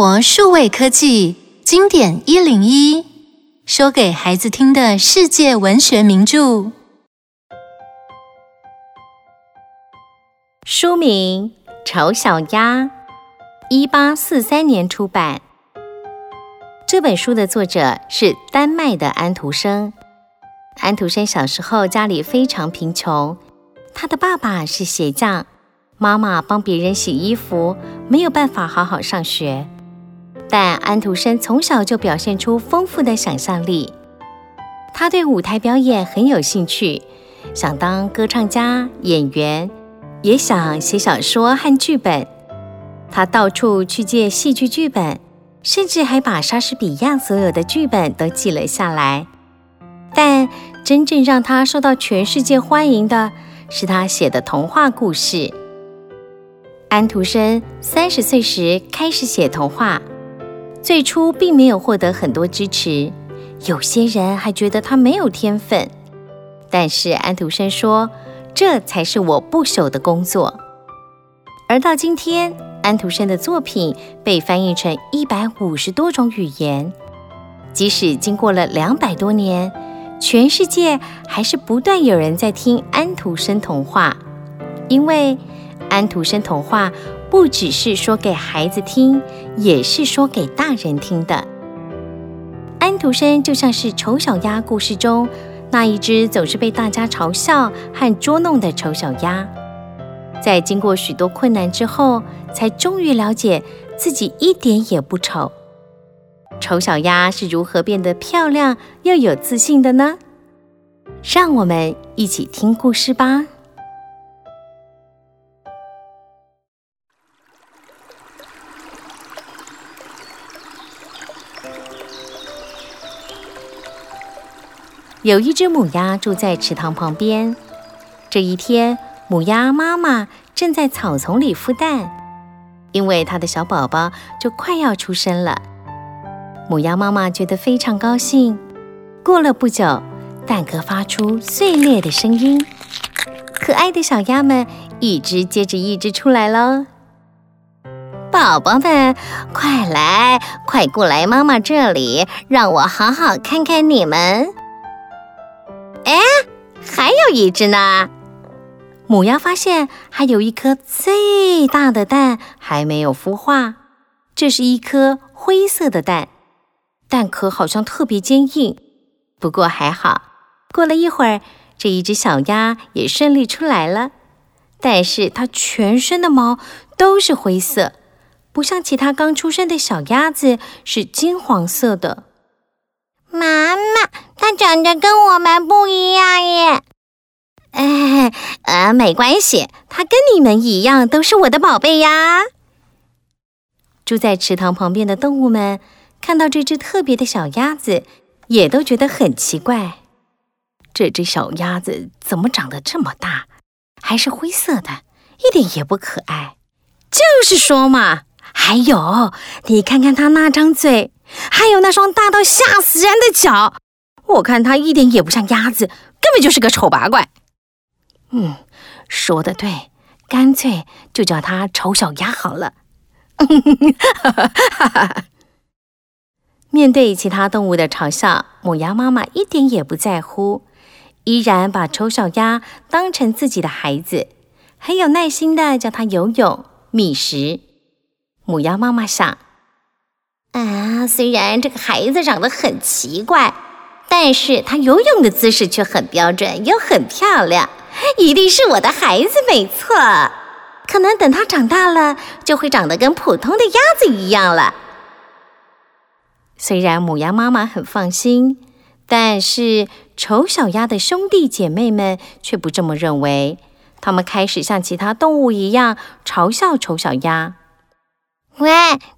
活数位科技经典一零一，说给孩子听的世界文学名著。书名《丑小鸭》，一八四三年出版。这本书的作者是丹麦的安徒生。安徒生小时候家里非常贫穷，他的爸爸是鞋匠。妈妈帮别人洗衣服，没有办法好好上学。但安徒生从小就表现出丰富的想象力，他对舞台表演很有兴趣，想当歌唱家、演员，也想写小说和剧本。他到处去借戏剧剧本，甚至还把莎士比亚所有的剧本都记了下来。但真正让他受到全世界欢迎的是他写的童话故事。安徒生三十岁时开始写童话，最初并没有获得很多支持，有些人还觉得他没有天分。但是安徒生说：“这才是我不朽的工作。”而到今天，安徒生的作品被翻译成一百五十多种语言，即使经过了两百多年，全世界还是不断有人在听安徒生童话，因为。安徒生童话不只是说给孩子听，也是说给大人听的。安徒生就像是丑小鸭故事中那一只总是被大家嘲笑和捉弄的丑小鸭，在经过许多困难之后，才终于了解自己一点也不丑。丑小鸭是如何变得漂亮又有自信的呢？让我们一起听故事吧。有一只母鸭住在池塘旁边。这一天，母鸭妈妈正在草丛里孵蛋，因为它的小宝宝就快要出生了。母鸭妈妈觉得非常高兴。过了不久，蛋壳发出碎裂的声音，可爱的小鸭们一只接着一只出来喽。宝宝们，快来，快过来妈妈这里，让我好好看看你们。一只呢！母鸭发现还有一颗最大的蛋还没有孵化，这是一颗灰色的蛋，蛋壳好像特别坚硬。不过还好，过了一会儿，这一只小鸭也顺利出来了，但是它全身的毛都是灰色，不像其他刚出生的小鸭子是金黄色的。妈妈，它长得跟我们不一样耶。哎，呃，没关系，它跟你们一样，都是我的宝贝呀。住在池塘旁边的动物们看到这只特别的小鸭子，也都觉得很奇怪。这只小鸭子怎么长得这么大，还是灰色的，一点也不可爱。就是说嘛，还有，你看看它那张嘴。还有那双大到吓死人的脚，我看它一点也不像鸭子，根本就是个丑八怪。嗯，说得对，干脆就叫它丑小鸭好了。面对其他动物的嘲笑，母鸭妈妈一点也不在乎，依然把丑小鸭当成自己的孩子，很有耐心的教它游泳、觅食。母鸭妈妈想。啊，虽然这个孩子长得很奇怪，但是他游泳的姿势却很标准，又很漂亮，一定是我的孩子没错。可能等他长大了，就会长得跟普通的鸭子一样了。虽然母鸭妈妈很放心，但是丑小鸭的兄弟姐妹们却不这么认为，他们开始像其他动物一样嘲笑丑小鸭。喂，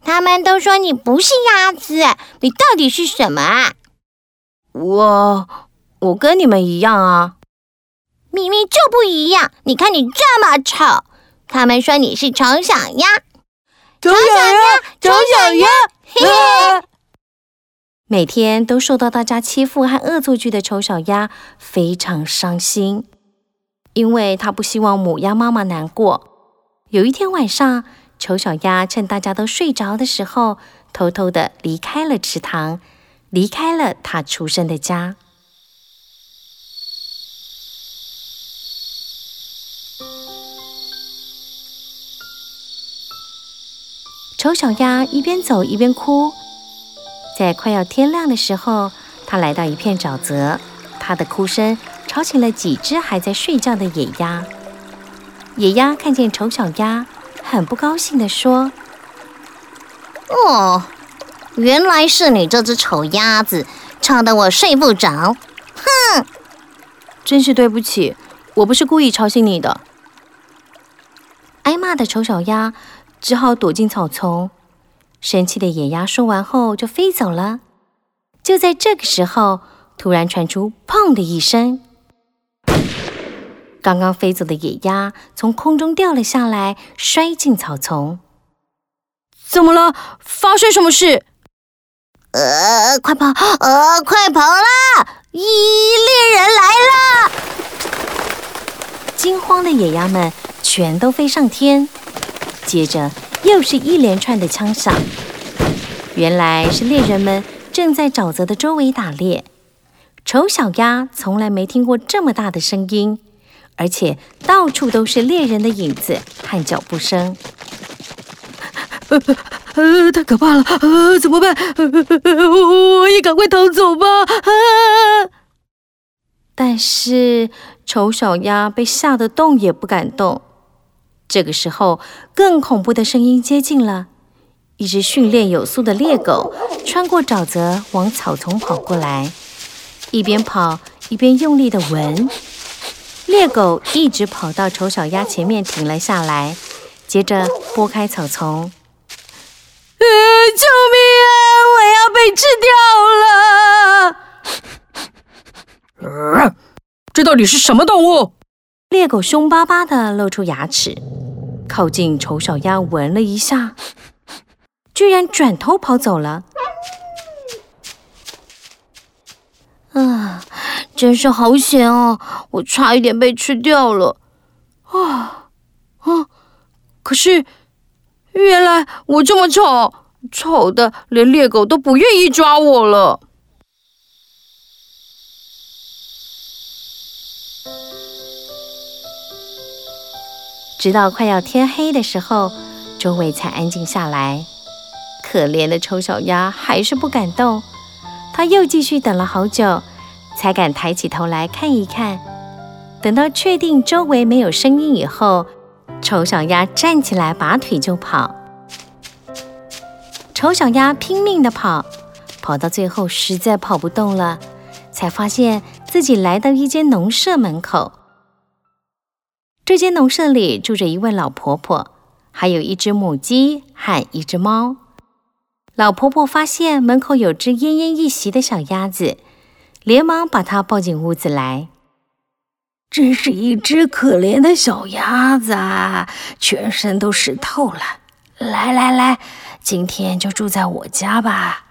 他们都说你不是鸭子，你到底是什么啊？我，我跟你们一样啊。明明就不一样，你看你这么丑。他们说你是丑小鸭，丑小鸭，丑小鸭。嘿嘿。每天都受到大家欺负和恶作剧的丑小鸭非常伤心，因为他不希望母鸭妈妈难过。有一天晚上。丑小鸭趁大家都睡着的时候，偷偷的离开了池塘，离开了它出生的家。丑小鸭一边走一边哭，在快要天亮的时候，它来到一片沼泽，它的哭声吵醒了几只还在睡觉的野鸭。野鸭看见丑小鸭，很不高兴地说：“哦，原来是你这只丑鸭子，吵得我睡不着。哼，真是对不起，我不是故意吵醒你的。”挨骂的丑小鸭只好躲进草丛。生气的野鸭说完后就飞走了。就在这个时候，突然传出“砰”的一声。刚刚飞走的野鸭从空中掉了下来，摔进草丛。怎么了？发生什么事？呃，快跑！呃，快跑啦！一猎人来了！惊慌的野鸭们全都飞上天，接着又是一连串的枪响。原来是猎人们正在沼泽的周围打猎。丑小鸭从来没听过这么大的声音。而且到处都是猎人的影子和脚步声，呃呃，太可怕了！呃，怎么办？呃，我也赶快逃走吧！但是丑小鸭被吓得动也不敢动。这个时候，更恐怖的声音接近了，一只训练有素的猎狗穿过沼泽往草丛跑过来，一边跑一边用力的闻。猎狗一直跑到丑小鸭前面停了下来，接着拨开草丛。呃，救命啊！我要被吃掉了！呃，这到底是什么动物？猎狗凶巴巴地露出牙齿，靠近丑小鸭闻了一下，居然转头跑走了。啊！真是好险哦！我差一点被吃掉了。啊啊！可是原来我这么丑，丑的连猎狗都不愿意抓我了。直到快要天黑的时候，周围才安静下来。可怜的丑小鸭还是不敢动，它又继续等了好久。才敢抬起头来看一看。等到确定周围没有声音以后，丑小鸭站起来，拔腿就跑。丑小鸭拼命地跑，跑到最后实在跑不动了，才发现自己来到一间农舍门口。这间农舍里住着一位老婆婆，还有一只母鸡和一只猫。老婆婆发现门口有只奄奄一息的小鸭子。连忙把它抱进屋子来。真是一只可怜的小鸭子啊，全身都湿透了。来来来，今天就住在我家吧。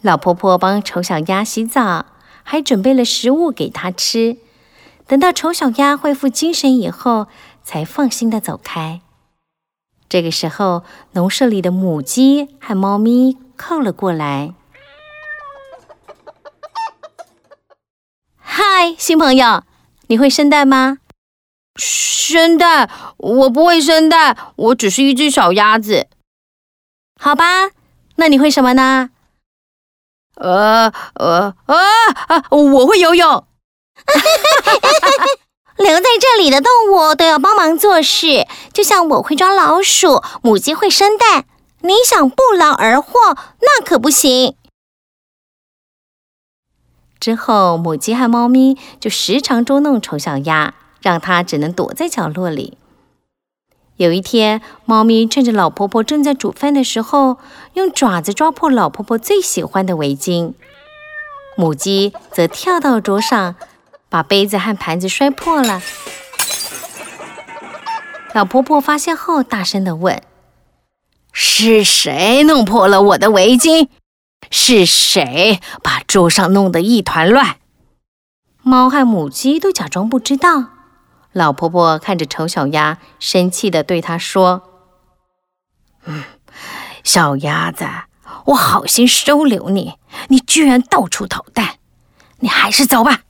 老婆婆帮丑小鸭洗澡，还准备了食物给它吃。等到丑小鸭恢复精神以后，才放心的走开。这个时候，农舍里的母鸡和猫咪靠了过来。嗨，新朋友，你会生蛋吗？生蛋？我不会生蛋，我只是一只小鸭子。好吧，那你会什么呢？呃呃啊啊！我会游泳。留在这里的动物都要帮忙做事，就像我会抓老鼠，母鸡会生蛋。你想不劳而获，那可不行。之后，母鸡和猫咪就时常捉弄丑小鸭，让它只能躲在角落里。有一天，猫咪趁着老婆婆正在煮饭的时候，用爪子抓破老婆婆最喜欢的围巾；母鸡则跳到桌上，把杯子和盘子摔破了。老婆婆发现后，大声地问：“是谁弄破了我的围巾？”是谁把桌上弄得一团乱？猫和母鸡都假装不知道。老婆婆看着丑小鸭，生气地对它说：“嗯，小鸭子，我好心收留你，你居然到处捣蛋，你还是走吧。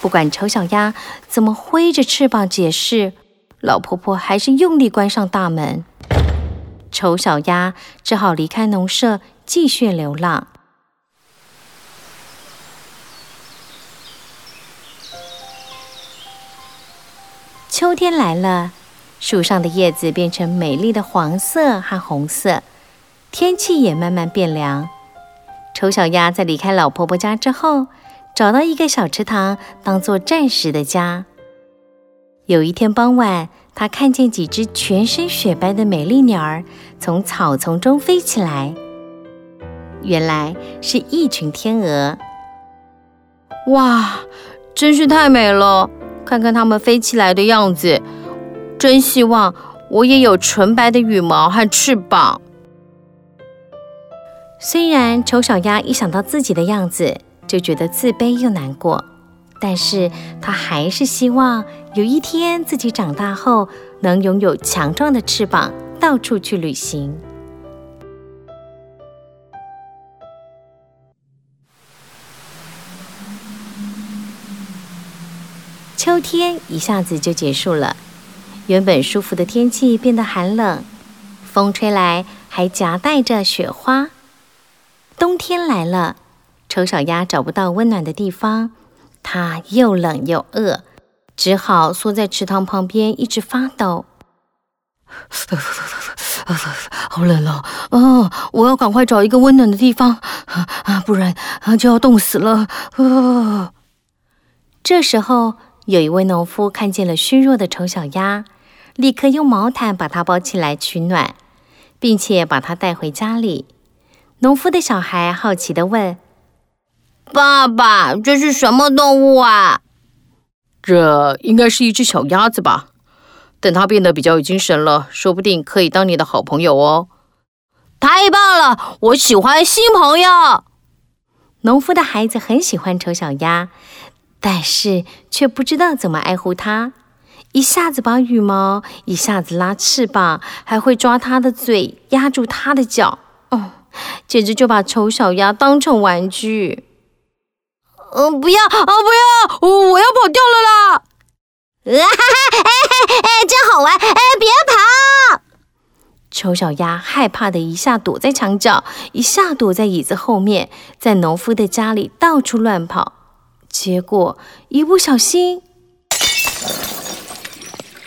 不管丑小鸭怎么挥着翅膀解释，老婆婆还是用力关上大门。丑小鸭只好离开农舍，继续流浪。秋天来了，树上的叶子变成美丽的黄色和红色，天气也慢慢变凉。丑小鸭在离开老婆婆家之后，找到一个小池塘，当做暂时的家。有一天傍晚，他看见几只全身雪白的美丽鸟儿从草丛中飞起来，原来是一群天鹅。哇，真是太美了！看看它们飞起来的样子，真希望我也有纯白的羽毛和翅膀。虽然丑小鸭一想到自己的样子就觉得自卑又难过。但是他还是希望有一天自己长大后能拥有强壮的翅膀，到处去旅行。秋天一下子就结束了，原本舒服的天气变得寒冷，风吹来还夹带着雪花。冬天来了，丑小鸭找不到温暖的地方。它又冷又饿，只好缩在池塘旁边，一直发抖。好冷哦！哦，我要赶快找一个温暖的地方，啊，不然就要冻死了。啊！这时候，有一位农夫看见了虚弱的丑小鸭，立刻用毛毯把它包起来取暖，并且把它带回家里。农夫的小孩好奇地问。爸爸，这是什么动物啊？这应该是一只小鸭子吧？等它变得比较有精神了，说不定可以当你的好朋友哦。太棒了，我喜欢新朋友。农夫的孩子很喜欢丑小鸭，但是却不知道怎么爱护它。一下子拔羽毛，一下子拉翅膀，还会抓它的嘴，压住它的脚。哦，简直就把丑小鸭当成玩具。嗯，不要啊，不要！我要跑掉了啦！啊哈哈！哎哎，真好玩！哎，别跑！丑小鸭害怕的一下躲在墙角，一下躲在椅子后面，在农夫的家里到处乱跑。结果一不小心，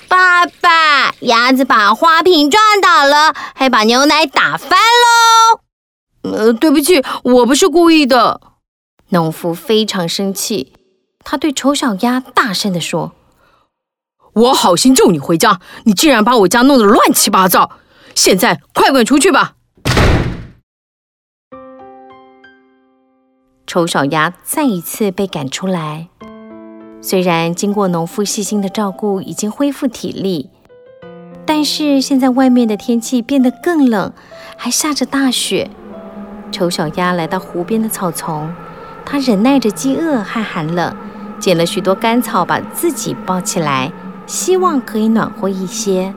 爸爸，鸭子把花瓶撞倒了，还把牛奶打翻喽！呃，对不起，我不是故意的。农夫非常生气，他对丑小鸭大声地说：“我好心救你回家，你竟然把我家弄得乱七八糟！现在快滚出去吧！”丑小鸭再一次被赶出来。虽然经过农夫细心的照顾，已经恢复体力，但是现在外面的天气变得更冷，还下着大雪。丑小鸭来到湖边的草丛。他忍耐着饥饿和寒冷，捡了许多干草，把自己包起来，希望可以暖和一些。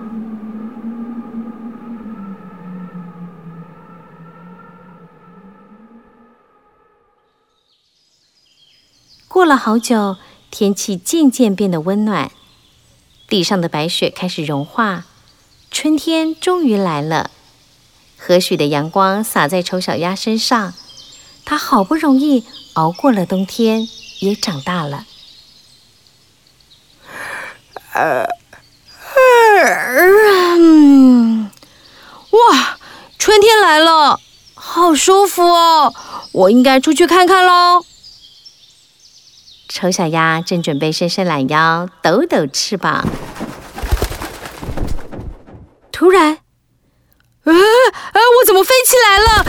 过了好久，天气渐渐变得温暖，地上的白雪开始融化，春天终于来了。和煦的阳光洒在丑小鸭身上，它好不容易。熬过了冬天，也长大了。呃，嗯，哇，春天来了，好舒服哦！我应该出去看看喽。丑小鸭正准备伸伸懒腰，抖抖翅膀，突然，呃，呃，我怎么飞起来了？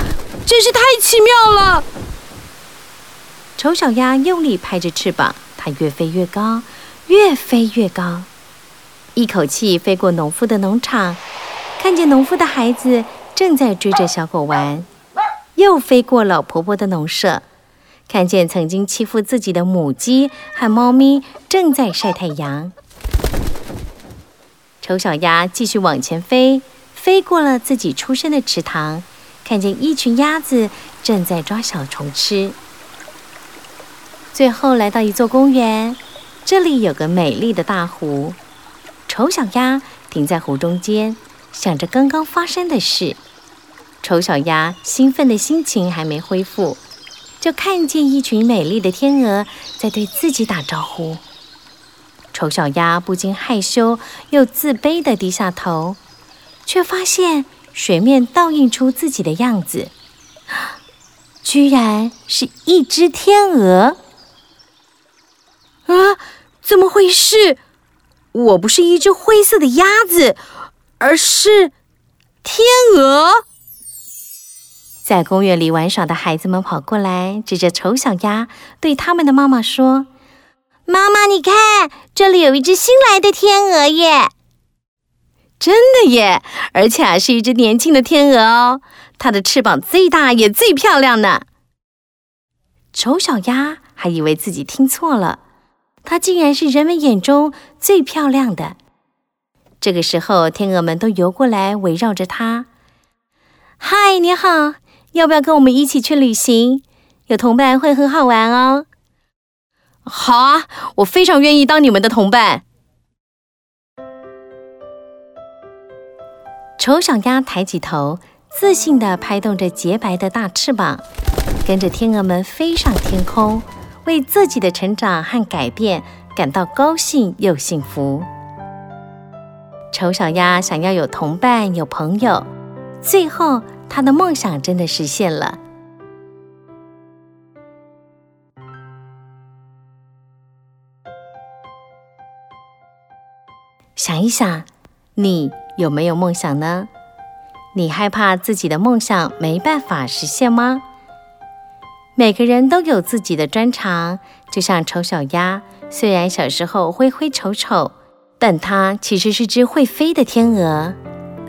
真是太奇妙了！丑小鸭用力拍着翅膀，它越飞越高，越飞越高，一口气飞过农夫的农场，看见农夫的孩子正在追着小狗玩，又飞过老婆婆的农舍，看见曾经欺负自己的母鸡和猫咪正在晒太阳。丑小鸭继续往前飞，飞过了自己出生的池塘，看见一群鸭子正在抓小虫吃。最后来到一座公园，这里有个美丽的大湖。丑小鸭停在湖中间，想着刚刚发生的事。丑小鸭兴奋的心情还没恢复，就看见一群美丽的天鹅在对自己打招呼。丑小鸭不禁害羞又自卑地低下头，却发现水面倒映出自己的样子，居然是一只天鹅！啊，怎么回事？我不是一只灰色的鸭子，而是天鹅。在公园里玩耍的孩子们跑过来，指着丑小鸭，对他们的妈妈说。妈妈，你看，这里有一只新来的天鹅耶！真的耶，而且啊是一只年轻的天鹅哦。它的翅膀最大也最漂亮呢。丑小鸭还以为自己听错了，它竟然是人们眼中最漂亮的。这个时候，天鹅们都游过来围绕着它。嗨，你好，要不要跟我们一起去旅行？有同伴会很好玩哦。好啊，我非常愿意当你们的同伴。丑小鸭抬起头，自信地拍动着洁白的大翅膀，跟着天鹅们飞上天空，为自己的成长和改变感到高兴又幸福。丑小鸭想要有同伴、有朋友，最后他的梦想真的实现了。想一想，你有没有梦想呢？你害怕自己的梦想没办法实现吗？每个人都有自己的专长，就像丑小鸭，虽然小时候灰灰丑丑，但它其实是只会飞的天鹅。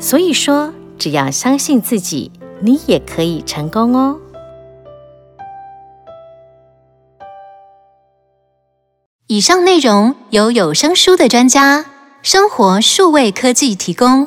所以说，只要相信自己，你也可以成功哦。以上内容由有声书的专家。生活数位科技提供。